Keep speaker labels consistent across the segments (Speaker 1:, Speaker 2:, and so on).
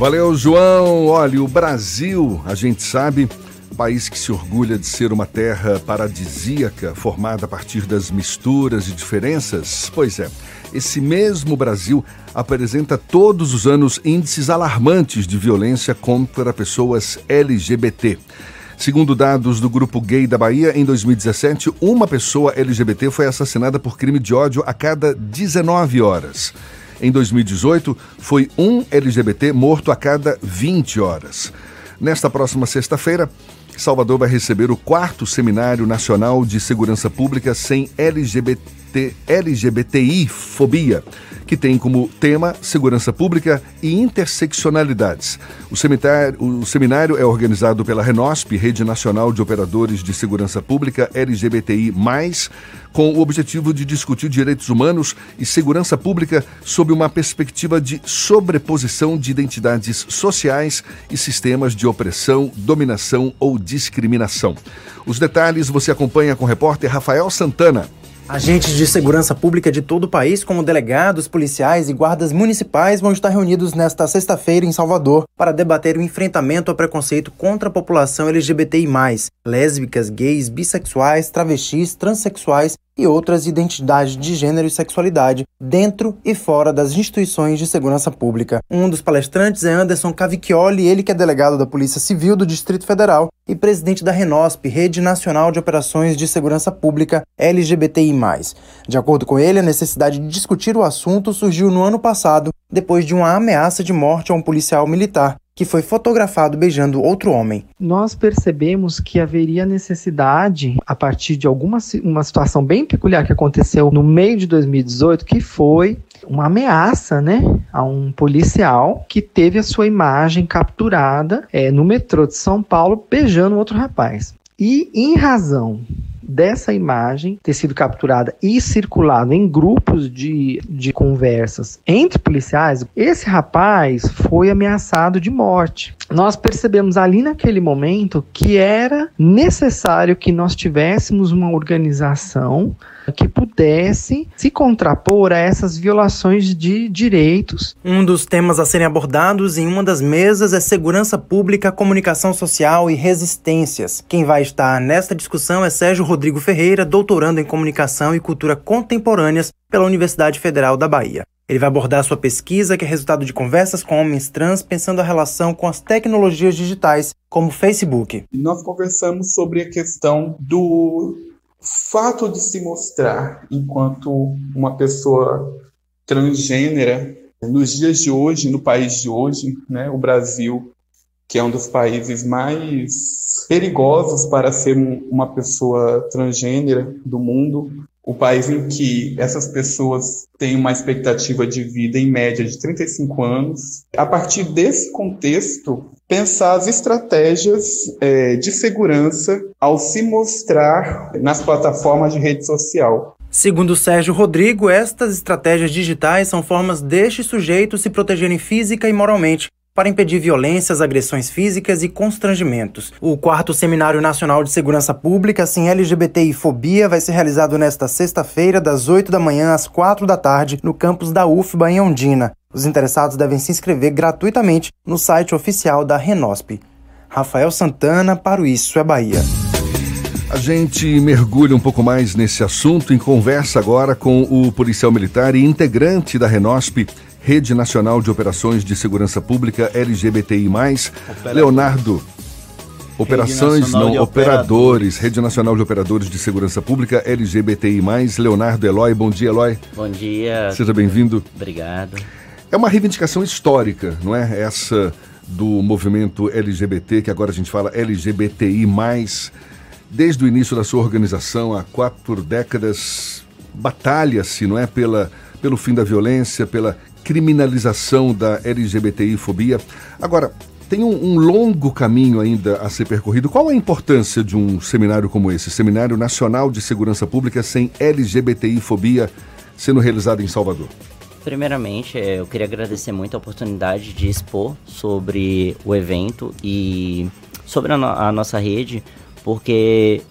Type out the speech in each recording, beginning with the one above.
Speaker 1: Valeu, João. Olha, o Brasil, a gente sabe, país que se orgulha de ser uma terra paradisíaca, formada a partir das misturas e diferenças. Pois é, esse mesmo Brasil apresenta todos os anos índices alarmantes de violência contra pessoas LGBT. Segundo dados do Grupo Gay da Bahia, em 2017, uma pessoa LGBT foi assassinada por crime de ódio a cada 19 horas. Em 2018, foi um LGBT morto a cada 20 horas. Nesta próxima sexta-feira, Salvador vai receber o quarto Seminário Nacional de Segurança Pública sem LGBT, LGBTI fobia que tem como tema segurança pública e interseccionalidades. O seminário, o seminário é organizado pela Renosp, Rede Nacional de Operadores de Segurança Pública LGBTI+, com o objetivo de discutir direitos humanos e segurança pública sob uma perspectiva de sobreposição de identidades sociais e sistemas de opressão, dominação ou discriminação. Os detalhes você acompanha com o repórter Rafael Santana.
Speaker 2: Agentes de segurança pública de todo o país, como delegados, policiais e guardas municipais, vão estar reunidos nesta sexta-feira em Salvador para debater o enfrentamento ao preconceito contra a população LGBTI, lésbicas, gays, bissexuais, travestis, transexuais e outras identidades de gênero e sexualidade dentro e fora das instituições de segurança pública. Um dos palestrantes é Anderson Cavicchioli, ele que é delegado da Polícia Civil do Distrito Federal e presidente da Renosp, Rede Nacional de Operações de Segurança Pública LGBTI+. De acordo com ele, a necessidade de discutir o assunto surgiu no ano passado, depois de uma ameaça de morte a um policial militar que foi fotografado beijando outro homem.
Speaker 3: Nós percebemos que haveria necessidade, a partir de alguma uma situação bem peculiar que aconteceu no meio de 2018, que foi uma ameaça, né, a um policial que teve a sua imagem capturada é, no metrô de São Paulo beijando outro rapaz. E em razão dessa imagem ter sido capturada e circulado em grupos de, de conversas entre policiais, esse rapaz foi ameaçado de morte. Nós percebemos ali naquele momento que era necessário que nós tivéssemos uma organização que pudesse se contrapor a essas violações de direitos.
Speaker 2: Um dos temas a serem abordados em uma das mesas é segurança pública, comunicação social e resistências. Quem vai estar nesta discussão é Sérgio Rodrigo Ferreira, doutorando em comunicação e cultura contemporâneas pela Universidade Federal da Bahia. Ele vai abordar sua pesquisa, que é resultado de conversas com homens trans, pensando a relação com as tecnologias digitais, como o Facebook.
Speaker 4: Nós conversamos sobre a questão do fato de se mostrar enquanto uma pessoa transgênera nos dias de hoje, no país de hoje, né, o Brasil, que é um dos países mais perigosos para ser uma pessoa transgênera do mundo, o país em que essas pessoas têm uma expectativa de vida em média de 35 anos. A partir desse contexto, pensar as estratégias é, de segurança ao se mostrar nas plataformas de rede social.
Speaker 2: Segundo Sérgio Rodrigo, estas estratégias digitais são formas deste sujeito se protegerem física e moralmente para impedir violências, agressões físicas e constrangimentos. O quarto Seminário Nacional de Segurança Pública sem LGBTI Fobia vai ser realizado nesta sexta-feira, das 8 da manhã às 4 da tarde, no campus da UFBA em Ondina. Os interessados devem se inscrever gratuitamente no site oficial da Renosp. Rafael Santana para o Isso é Bahia.
Speaker 1: A gente mergulha um pouco mais nesse assunto em conversa agora com o policial militar e integrante da Renosp, Rede Nacional de Operações de Segurança Pública LGBTI+, Leonardo Operações, não, operadores. operadores. Rede Nacional de Operadores de Segurança Pública, LGBTI+, Leonardo Eloy. Bom dia, Eloy.
Speaker 5: Bom dia.
Speaker 1: Seja bem-vindo.
Speaker 5: Obrigado.
Speaker 1: É uma reivindicação histórica, não é? Essa do movimento LGBT, que agora a gente fala LGBTI+, desde o início da sua organização, há quatro décadas, batalha-se, não é? Pela, pelo fim da violência, pela criminalização da LGBTI-fobia. Agora, tem um, um, longo caminho ainda a ser percorrido. Qual a importância de um seminário como esse, Seminário Nacional de Segurança Pública sem LGBTI-fobia, sendo realizado em Salvador?
Speaker 5: Primeiramente, é, eu queria agradecer muito a oportunidade de expor sobre o evento e sobre a, no a nossa rede, porque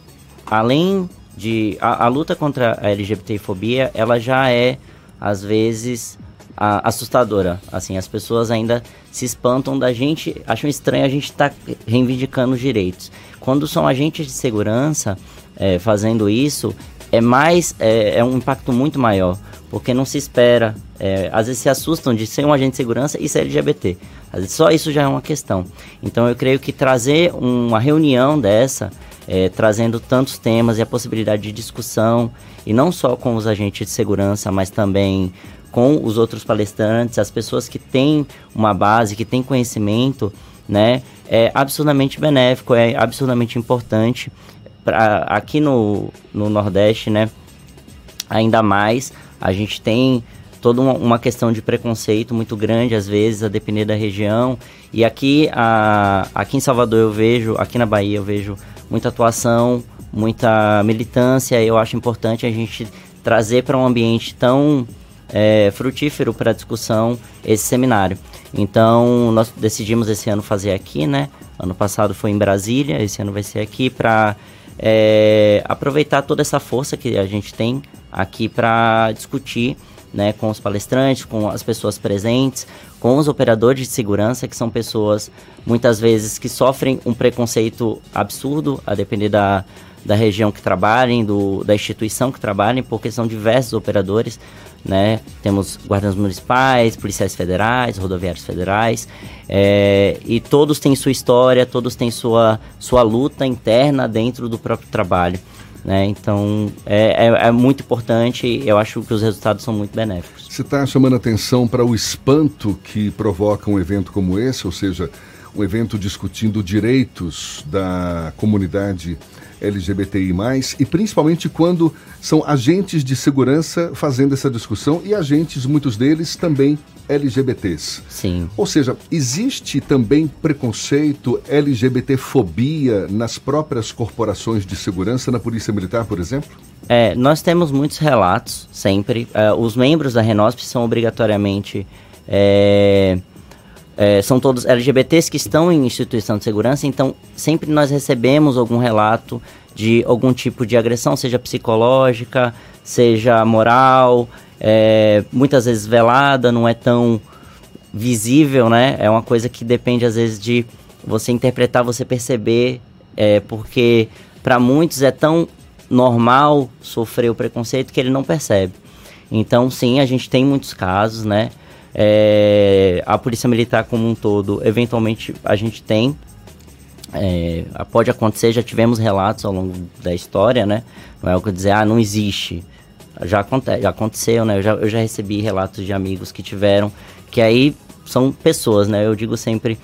Speaker 5: além de. A, a luta contra a LGBTfobia, ela já é, às vezes, a, assustadora. Assim, as pessoas ainda se espantam da gente, acham estranho a gente estar tá reivindicando os direitos. Quando são agentes de segurança é, fazendo isso, é mais é, é, um impacto muito maior, porque não se espera. É, às vezes se assustam de ser um agente de segurança e ser LGBT. Às vezes só isso já é uma questão. Então eu creio que trazer uma reunião dessa, é, trazendo tantos temas e a possibilidade de discussão, e não só com os agentes de segurança, mas também com os outros palestrantes, as pessoas que têm uma base, que têm conhecimento, né, é absurdamente benéfico, é absurdamente importante. Pra, aqui no, no Nordeste, né, ainda mais, a gente tem toda uma, uma, questão de preconceito muito grande, às vezes, a depender da região. E aqui, a, aqui em Salvador eu vejo, aqui na Bahia eu vejo muita atuação, muita militância. Eu acho importante a gente trazer para um ambiente tão é, frutífero para discussão esse seminário. Então, nós decidimos esse ano fazer aqui, né? Ano passado foi em Brasília, esse ano vai ser aqui para é, aproveitar toda essa força que a gente tem aqui para discutir né, com os palestrantes, com as pessoas presentes, com os operadores de segurança, que são pessoas muitas vezes que sofrem um preconceito absurdo, a depender da, da região que trabalhem, do, da instituição que trabalhem, porque são diversos operadores né? Temos guardas municipais, policiais federais, rodoviários federais, é, e todos têm sua história, todos têm sua, sua luta interna dentro do próprio trabalho. Né? Então é, é, é, muito importante eu acho que os resultados são muito benéficos.
Speaker 1: Você está chamando atenção para o espanto que provoca um evento como esse, ou seja, um evento discutindo direitos da comunidade LGBTI+, e principalmente quando são agentes de segurança fazendo essa discussão e agentes, muitos deles, também LGBTs.
Speaker 5: Sim.
Speaker 1: Ou seja, existe também preconceito, LGBTfobia nas próprias corporações de segurança, na Polícia Militar, por exemplo?
Speaker 5: É, nós temos muitos relatos, sempre. Uh, os membros da Renosp são obrigatoriamente... É, é, são todos LGBTs que estão em instituição de segurança, então sempre nós recebemos algum relato de algum tipo de agressão, seja psicológica, seja moral, é, muitas vezes velada, não é tão visível, né? É uma coisa que depende às vezes de você interpretar, você perceber, é, porque para muitos é tão normal sofrer o preconceito que ele não percebe. Então, sim, a gente tem muitos casos, né? É, a polícia militar como um todo, eventualmente a gente tem. É, pode acontecer, já tivemos relatos ao longo da história, né? Não é o que dizer, ah, não existe. Já, acontece, já aconteceu, né? Eu já, eu já recebi relatos de amigos que tiveram, que aí são pessoas, né? Eu digo sempre,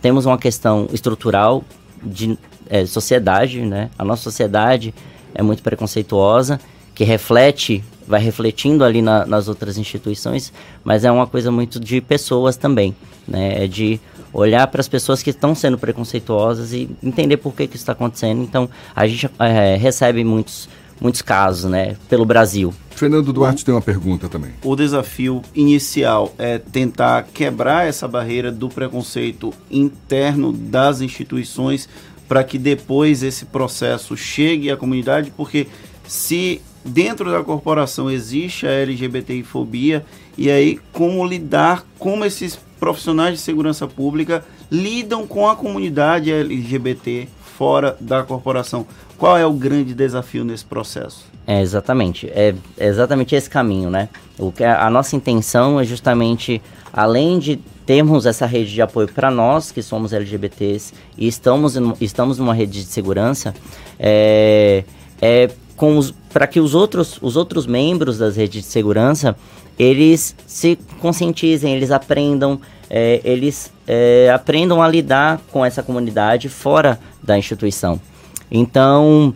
Speaker 5: temos uma questão estrutural de é, sociedade, né? A nossa sociedade é muito preconceituosa, que reflete vai refletindo ali na, nas outras instituições, mas é uma coisa muito de pessoas também, né? É de olhar para as pessoas que estão sendo preconceituosas e entender por que, que isso está acontecendo. Então, a gente é, recebe muitos, muitos casos, né, pelo Brasil.
Speaker 1: Fernando Duarte o, tem uma pergunta também.
Speaker 6: O desafio inicial é tentar quebrar essa barreira do preconceito interno das instituições para que depois esse processo chegue à comunidade, porque se dentro da corporação existe a LGBTI-fobia e aí como lidar, como esses profissionais de segurança pública lidam com a comunidade LGBT fora da corporação. Qual é o grande desafio nesse processo?
Speaker 5: É exatamente, é exatamente esse caminho, né? O que a, a nossa intenção é justamente, além de termos essa rede de apoio para nós que somos LGBTs e estamos, em, estamos numa rede de segurança, é, é para que os outros, os outros membros das redes de segurança eles se conscientizem, eles aprendam, é, eles é, aprendam a lidar com essa comunidade fora da instituição. Então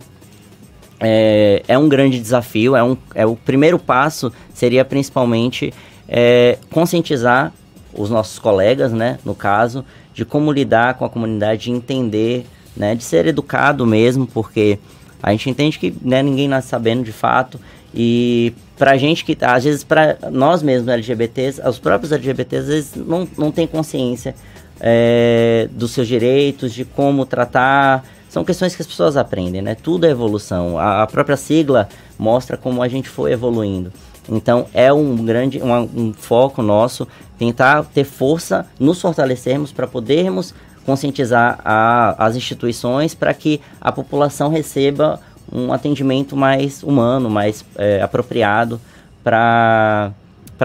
Speaker 5: é, é um grande desafio, é, um, é o primeiro passo seria principalmente é, conscientizar os nossos colegas, né, no caso, de como lidar com a comunidade, de entender, né, de ser educado mesmo, porque a gente entende que né, ninguém nasce sabendo de fato. E pra gente que, às vezes, para nós mesmos LGBTs, os próprios LGBTs, às vezes, não, não têm consciência é, dos seus direitos, de como tratar. São questões que as pessoas aprendem, né? Tudo é evolução. A, a própria sigla mostra como a gente foi evoluindo. Então é um grande um, um foco nosso tentar ter força, nos fortalecermos para podermos conscientizar a, as instituições para que a população receba um atendimento mais humano, mais é, apropriado para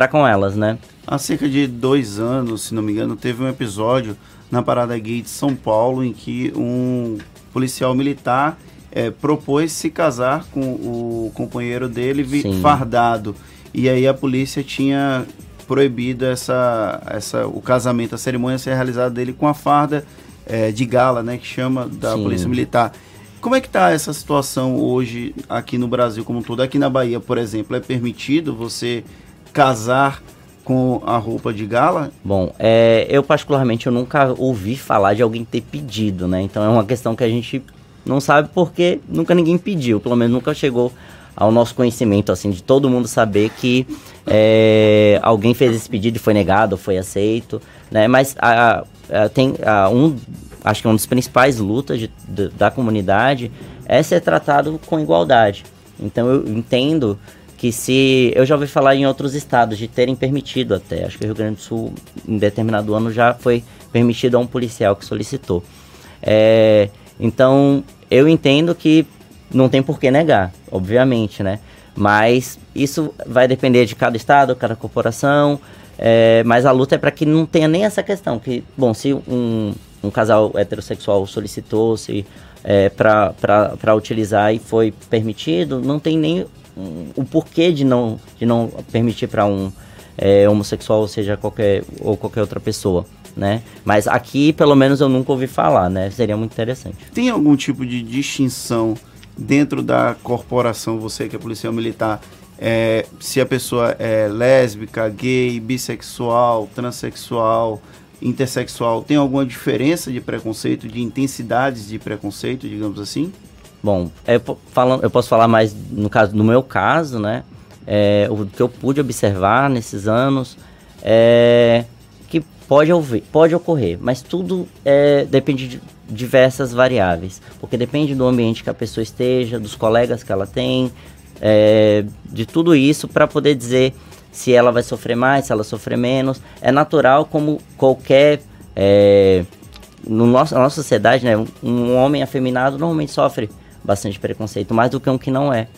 Speaker 5: com elas, né?
Speaker 6: Há cerca de dois anos, se não me engano, teve um episódio na Parada Gay de São Paulo em que um policial militar é, propôs se casar com o companheiro dele Sim. fardado. E aí a polícia tinha proibido essa, essa, o casamento, a cerimônia ser realizada dele com a farda é, de gala, né, que chama da Sim. polícia militar. Como é que está essa situação hoje aqui no Brasil como um todo? Aqui na Bahia, por exemplo, é permitido você casar com a roupa de gala?
Speaker 5: Bom, é, eu particularmente eu nunca ouvi falar de alguém ter pedido, né? Então é uma questão que a gente não sabe porque nunca ninguém pediu, pelo menos nunca chegou ao nosso conhecimento, assim, de todo mundo saber que é, alguém fez esse pedido e foi negado, foi aceito, né? Mas a, a, tem a, um, acho que uma das principais lutas de, de, da comunidade é ser tratado com igualdade. Então eu entendo que se eu já ouvi falar em outros estados de terem permitido até, acho que o Rio Grande do Sul em determinado ano já foi permitido a um policial que solicitou. É, então eu entendo que não tem por que negar, obviamente, né? Mas isso vai depender de cada estado, cada corporação. É, mas a luta é para que não tenha nem essa questão. Que, bom, se um, um casal heterossexual solicitou-se é, para utilizar e foi permitido, não tem nem o porquê de não, de não permitir para um é, homossexual, ou seja, qualquer, ou qualquer outra pessoa. Né? Mas aqui, pelo menos, eu nunca ouvi falar, né? Seria muito interessante.
Speaker 6: Tem algum tipo de distinção dentro da corporação, você que é policial militar, é, se a pessoa é lésbica, gay, bissexual, transexual, intersexual, tem alguma diferença de preconceito, de intensidades de preconceito, digamos assim?
Speaker 5: Bom, eu, falando, eu posso falar mais no caso no meu caso, né? É, o que eu pude observar nesses anos é que pode, ouvir, pode ocorrer, mas tudo é, depende de diversas variáveis, porque depende do ambiente que a pessoa esteja, dos colegas que ela tem, é, de tudo isso para poder dizer se ela vai sofrer mais, se ela sofrer menos. É natural como qualquer. É, no nosso, na nossa sociedade, né, um homem afeminado normalmente sofre bastante preconceito, mais do que um que não é.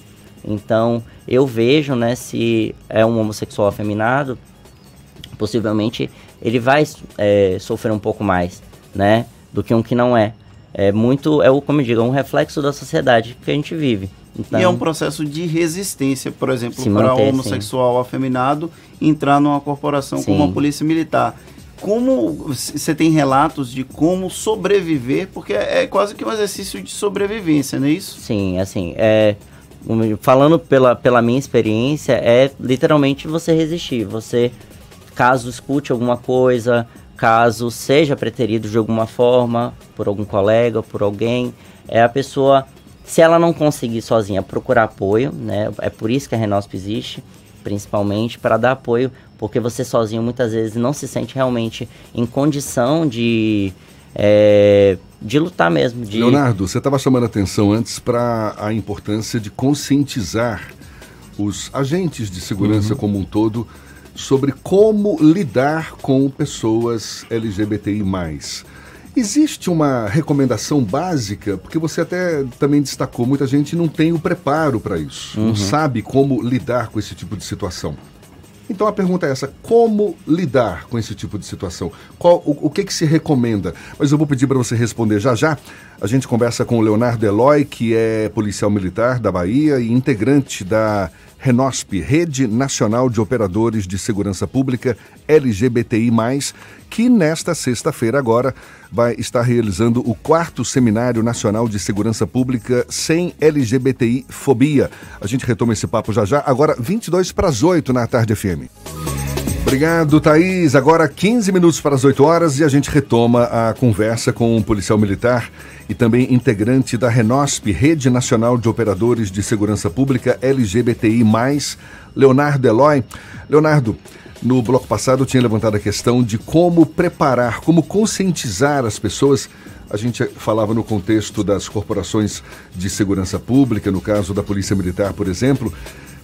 Speaker 5: Então, eu vejo, né, se é um homossexual afeminado, possivelmente ele vai é, sofrer um pouco mais, né, do que um que não é. É muito, é o, como eu digo, é um reflexo da sociedade que a gente vive.
Speaker 6: Então, e é um processo de resistência, por exemplo, para o homossexual sim. afeminado entrar numa corporação sim. como a polícia militar. Como você tem relatos de como sobreviver, porque é, é quase que um exercício de sobrevivência, não é isso?
Speaker 5: Sim, assim, é, falando pela, pela minha experiência, é literalmente você resistir. Você, caso escute alguma coisa, caso seja preterido de alguma forma por algum colega, por alguém, é a pessoa se ela não conseguir sozinha, procurar apoio, né? É por isso que a Renosp existe, principalmente para dar apoio, porque você sozinho muitas vezes não se sente realmente em condição de é, de lutar mesmo. De...
Speaker 1: Leonardo, você estava chamando atenção antes para a importância de conscientizar os agentes de segurança uhum. como um todo sobre como lidar com pessoas LGBTI+. Existe uma recomendação básica, porque você até também destacou, muita gente não tem o preparo para isso, uhum. não sabe como lidar com esse tipo de situação. Então a pergunta é essa: como lidar com esse tipo de situação? Qual, o, o que, que se recomenda? Mas eu vou pedir para você responder já já. A gente conversa com o Leonardo Eloy, que é policial militar da Bahia e integrante da Renosp, Rede Nacional de Operadores de Segurança Pública LGBTI, que nesta sexta-feira agora vai estar realizando o quarto Seminário Nacional de Segurança Pública sem LGBTI fobia. A gente retoma esse papo já já, agora 22 para as 8 na tarde FM. Obrigado, Thaís. Agora 15 minutos para as 8 horas e a gente retoma a conversa com um policial militar e também integrante da Renosp, Rede Nacional de Operadores de Segurança Pública LGBTI, Leonardo Eloy. Leonardo, no bloco passado eu tinha levantado a questão de como preparar, como conscientizar as pessoas. A gente falava no contexto das corporações de segurança pública, no caso da Polícia Militar, por exemplo,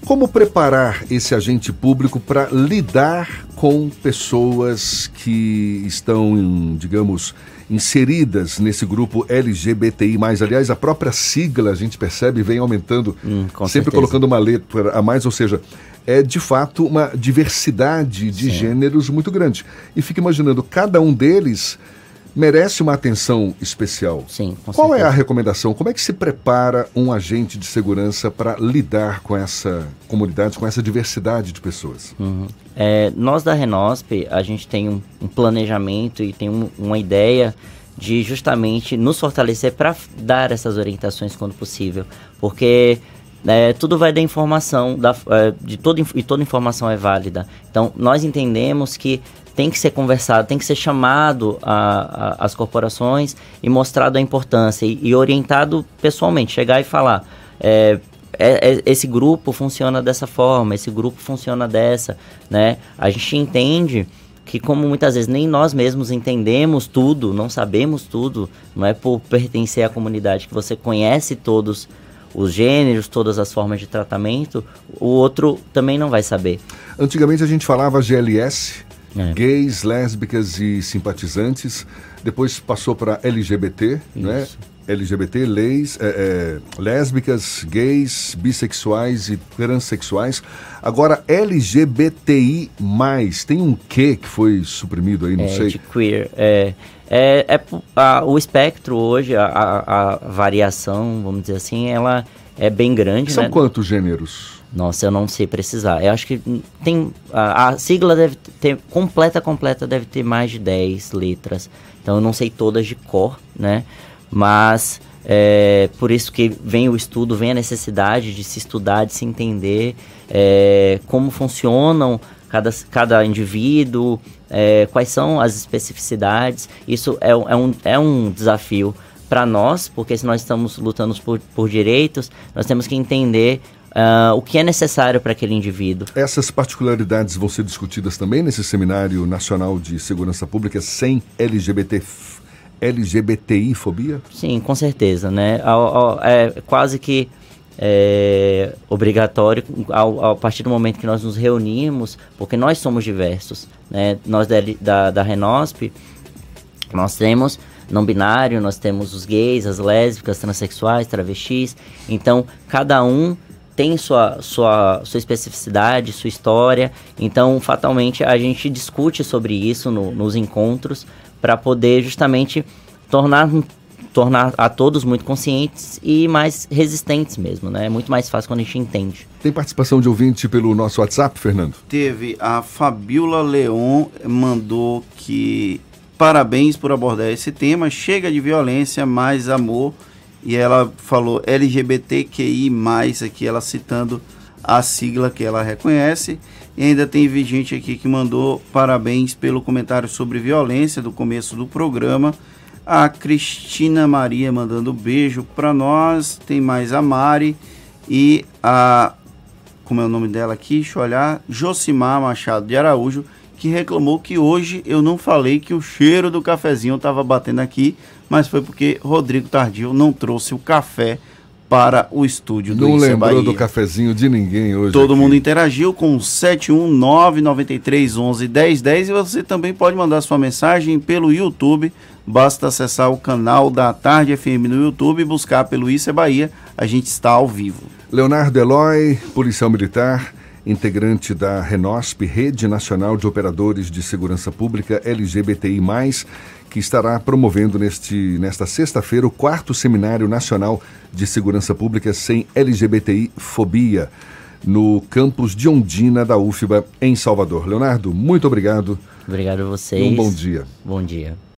Speaker 1: Como preparar esse agente público para lidar com pessoas que estão, digamos, inseridas nesse grupo LGBTI+. Aliás, a própria sigla, a gente percebe, vem aumentando,
Speaker 5: Hum,
Speaker 1: sempre
Speaker 5: certeza.
Speaker 1: colocando uma letra a mais, ou seja, é de fato uma diversidade de
Speaker 5: Sim.
Speaker 1: gêneros muito grande. E fica imaginando, cada um deles merece uma atenção especial.
Speaker 5: Sim, com
Speaker 1: Qual é a
Speaker 5: certeza.
Speaker 1: recomendação? Como é que se prepara um agente de segurança para lidar com essa comunidade, com essa diversidade de pessoas?
Speaker 5: Uhum. É, nós da Renosp, a gente tem um, um planejamento e tem um- uma ideia de justamente nos fortalecer para dar essas orientações quando possível, porque é, tudo vai da informação, da, é, de toda, e toda informação é válida. Então, nós entendemos que tem que ser conversado, tem que ser chamado a- a- as corporações e mostrado a importância e, e orientado pessoalmente, chegar e falar. é, é- é- esse grupo funciona dessa forma, esse grupo funciona dessa, né? A gente entende que como muitas vezes nem nós mesmos entendemos tudo, não sabemos tudo, não é por pertencer à comunidade que você conhece todos os gêneros, todas as formas de tratamento, o outro também não vai saber.
Speaker 1: Antigamente a gente falava GLS,
Speaker 5: É.
Speaker 1: gays, lésbicas e simpatizantes. Depois passou para LGBT, né?
Speaker 5: Isso.
Speaker 1: LGBT, leis, é, é, lésbicas, gays, bissexuais e transexuais. Agora, LGBTI+, tem um Q que foi suprimido aí, não
Speaker 5: é,
Speaker 1: sei.
Speaker 5: de queer. É, é, é a- o espectro hoje, a, a- a variação, vamos dizer assim, ela é bem grande,
Speaker 1: São
Speaker 5: né?
Speaker 1: quantos gêneros?
Speaker 5: Nossa, eu não sei precisar. Eu acho que tem. A, a sigla deve ter. Completa, completa, deve ter mais de 10 letras. Então eu não sei todas de cor, né? Mas é por isso que vem o estudo, vem a necessidade de se estudar, de se entender é, como funcionam cada, cada indivíduo, é, quais são as especificidades. Isso é, um- é, um, é um desafio para nós, porque se nós estamos lutando por, por direitos, nós temos que entender ah, o que é necessário para aquele indivíduo.
Speaker 1: Essas particularidades vão ser discutidas também nesse Seminário Nacional de Segurança Pública sem LGBT, LGBTI-fobia?
Speaker 5: Sim, com certeza, né? É quase que é, obrigatório ao, ao partir do momento que nós nos reunimos, porque nós somos diversos, né? Nós da, da, da Renosp, nós temos não binário, nós temos os gays, as lésbicas, transexuais, travestis. Então, cada um tem sua, sua, sua especificidade, sua história. Então, fatalmente, a gente discute sobre isso no- nos encontros para poder justamente tornar, tornar a todos muito conscientes e mais resistentes mesmo, né? É muito mais fácil quando a gente entende.
Speaker 1: Tem participação de ouvinte pelo nosso WhatsApp, Fernando?
Speaker 6: Teve a Fabiola Leon mandou que parabéns por abordar esse tema. Chega de violência, mais amor. E ela falou LGBTQI+, aqui ela citando a sigla que ela reconhece. E ainda tem gente aqui que mandou parabéns pelo comentário sobre violência do começo do programa. A Cristina Maria mandando beijo para nós. Tem mais a Mari e a como é o nome dela aqui, deixa eu olhar, Josimar Machado de Araújo, que reclamou que hoje eu não falei que o cheiro do cafezinho estava batendo aqui, mas foi porque Rodrigo Tardio não trouxe o café para o estúdio do
Speaker 1: Não lembrou
Speaker 6: Bahia.
Speaker 1: do cafezinho de ninguém hoje.
Speaker 6: Todo
Speaker 1: aqui.
Speaker 6: mundo interagiu com 71993111010 e você também pode mandar sua mensagem pelo YouTube. Basta acessar o canal da Tarde FM no YouTube e buscar pelo Isso é Bahia. A gente está ao vivo.
Speaker 1: Leonardo Eloy, policial militar, integrante da Renosp, Rede Nacional de Operadores de Segurança Pública LGBTI+, que estará promovendo neste, nesta sexta-feira o quarto Seminário Nacional de Segurança Pública sem LGBTI-fobia, no campus de Ondina da UFBA, em Salvador. Leonardo, muito obrigado
Speaker 5: Obrigado a
Speaker 1: e
Speaker 5: vocês.
Speaker 1: um bom dia.
Speaker 5: Bom dia.